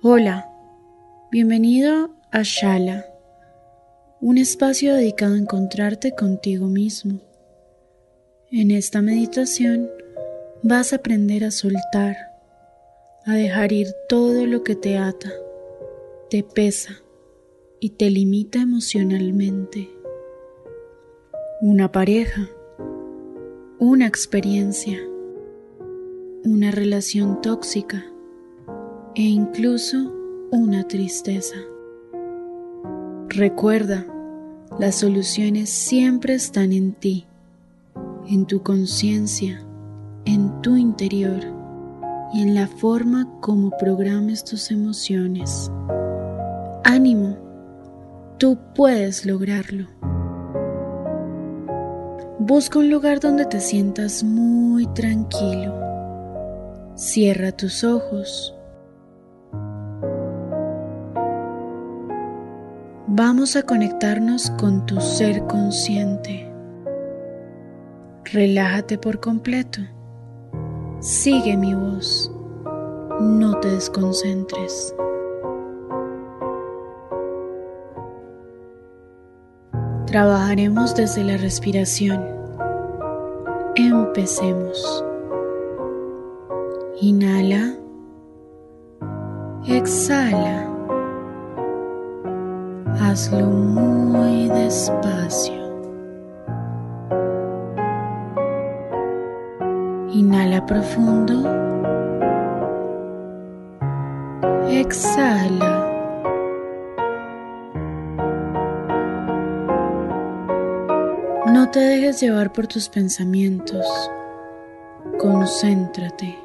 Hola, bienvenido a Shala, un espacio dedicado a encontrarte contigo mismo. En esta meditación vas a aprender a soltar, a dejar ir todo lo que te ata, te pesa y te limita emocionalmente. Una pareja, una experiencia, una relación tóxica e incluso una tristeza. Recuerda, las soluciones siempre están en ti, en tu conciencia, en tu interior y en la forma como programes tus emociones. Ánimo, tú puedes lograrlo. Busca un lugar donde te sientas muy tranquilo. Cierra tus ojos Vamos a conectarnos con tu ser consciente. Relájate por completo. Sigue mi voz. No te desconcentres. Trabajaremos desde la respiración. Empecemos. Inhala. Exhala. Hazlo muy despacio. Inhala profundo. Exhala. No te dejes llevar por tus pensamientos. Concéntrate.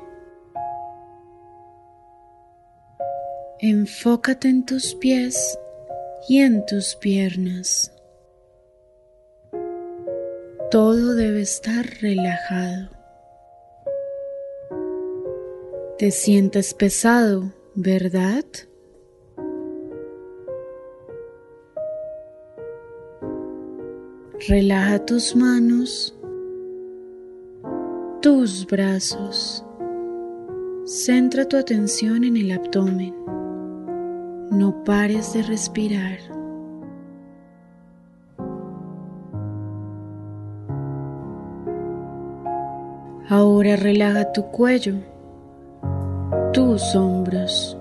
Enfócate en tus pies y en tus piernas. Todo debe estar relajado. Te sientes pesado, ¿verdad? Relaja tus manos, tus brazos. Centra tu atención en el abdomen. No pares de respirar. Ahora relaja tu cuello, tus hombros.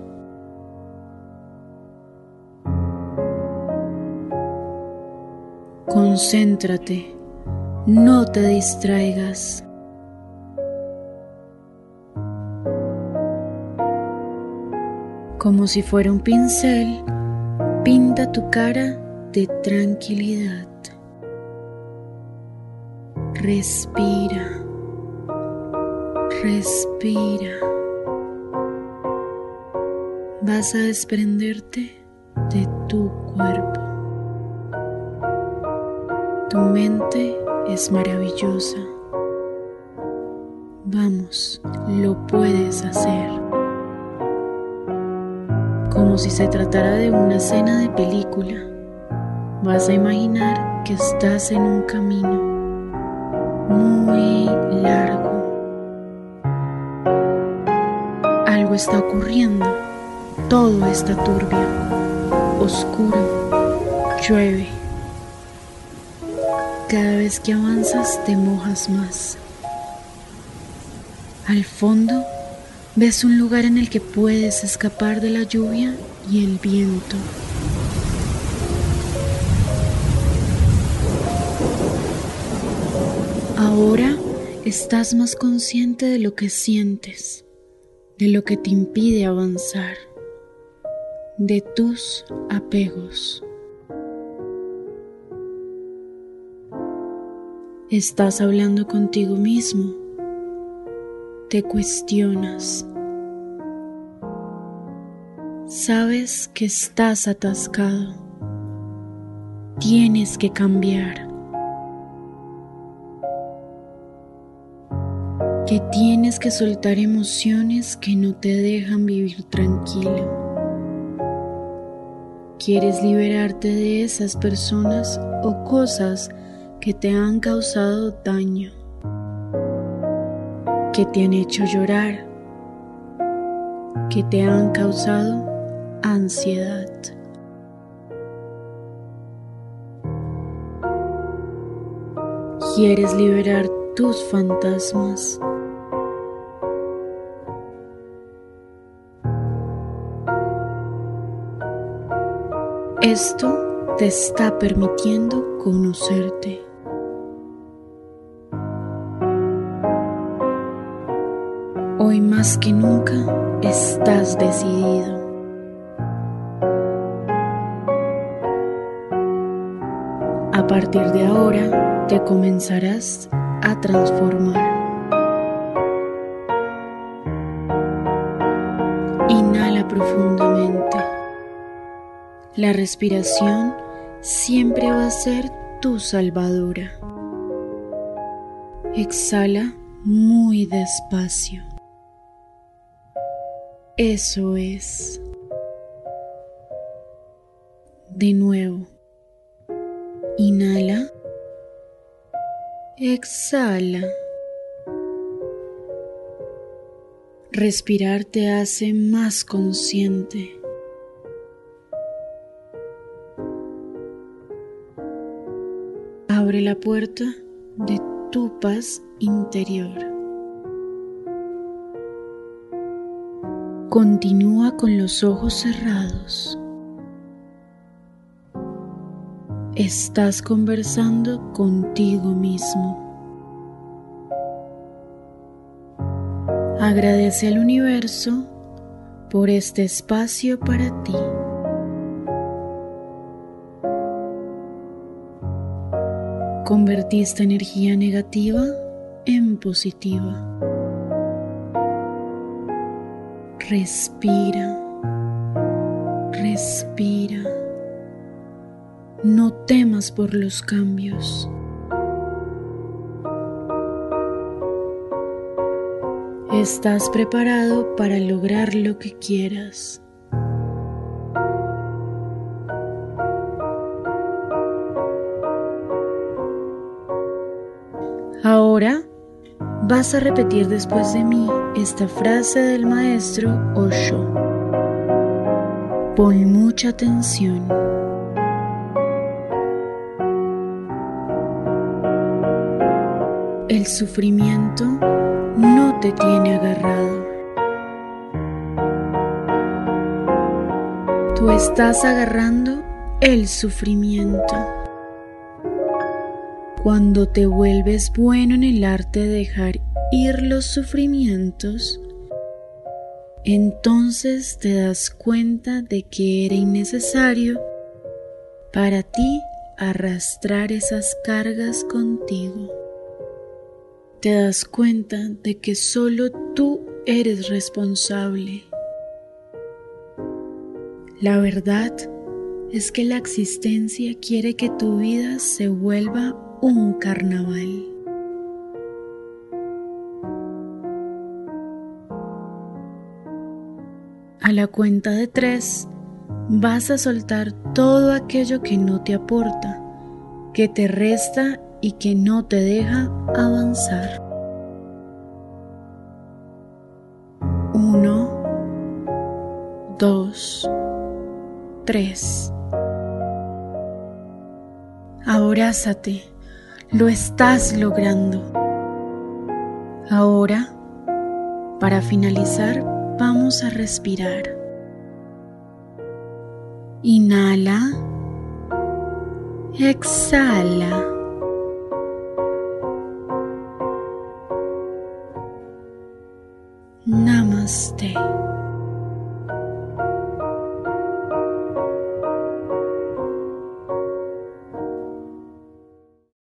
Concéntrate, no te distraigas. Como si fuera un pincel, pinta tu cara de tranquilidad. Respira. Respira. Vas a desprenderte de tu cuerpo. Tu mente es maravillosa. Vamos, lo puedes hacer como si se tratara de una escena de película. Vas a imaginar que estás en un camino muy largo. Algo está ocurriendo, todo está turbio, oscuro, llueve. Cada vez que avanzas te mojas más. Al fondo Ves un lugar en el que puedes escapar de la lluvia y el viento. Ahora estás más consciente de lo que sientes, de lo que te impide avanzar, de tus apegos. Estás hablando contigo mismo, te cuestionas, sabes que estás atascado, tienes que cambiar. que tienes que soltar emociones que no te dejan vivir tranquilo. Quieres liberarte de esas personas o cosas que te han causado daño, que te han hecho llorar, que te han causado ansiedad. Quieres liberar tus fantasmas Esto te está permitiendo conocerte. Hoy más que nunca estás decidido. A partir de ahora te comenzarás a transformar. Inhala profundamente. La respiración siempre va a ser tu salvadora. Exhala muy despacio. Eso es. De nuevo. Inhala. Exhala. Respirar te hace más consciente. abre la puerta de tu paz interior. Continúa con los ojos cerrados. Estás conversando contigo mismo. Agradece al universo por este espacio para ti. Convertiste energía negativa en positiva. Respira, respira. No temas por los cambios. Estás preparado para lograr lo que quieras. Ahora vas a repetir después de mí esta frase del maestro Osho. Pon mucha atención. El sufrimiento no te tiene agarrado. Tú estás agarrando el sufrimiento. Cuando te vuelves bueno en el arte de dejar ir los sufrimientos, entonces te das cuenta de que era innecesario para ti arrastrar esas cargas contigo. Te das cuenta de que solo tú eres responsable. La verdad es que la existencia quiere que tu vida se vuelva un carnaval. La cuenta de tres, vas a soltar todo aquello que no te aporta, que te resta y que no te deja avanzar. Uno, dos, tres. Abrázate lo estás logrando. Ahora Para finalizar, vamos a respirar. Inhala. Exhala.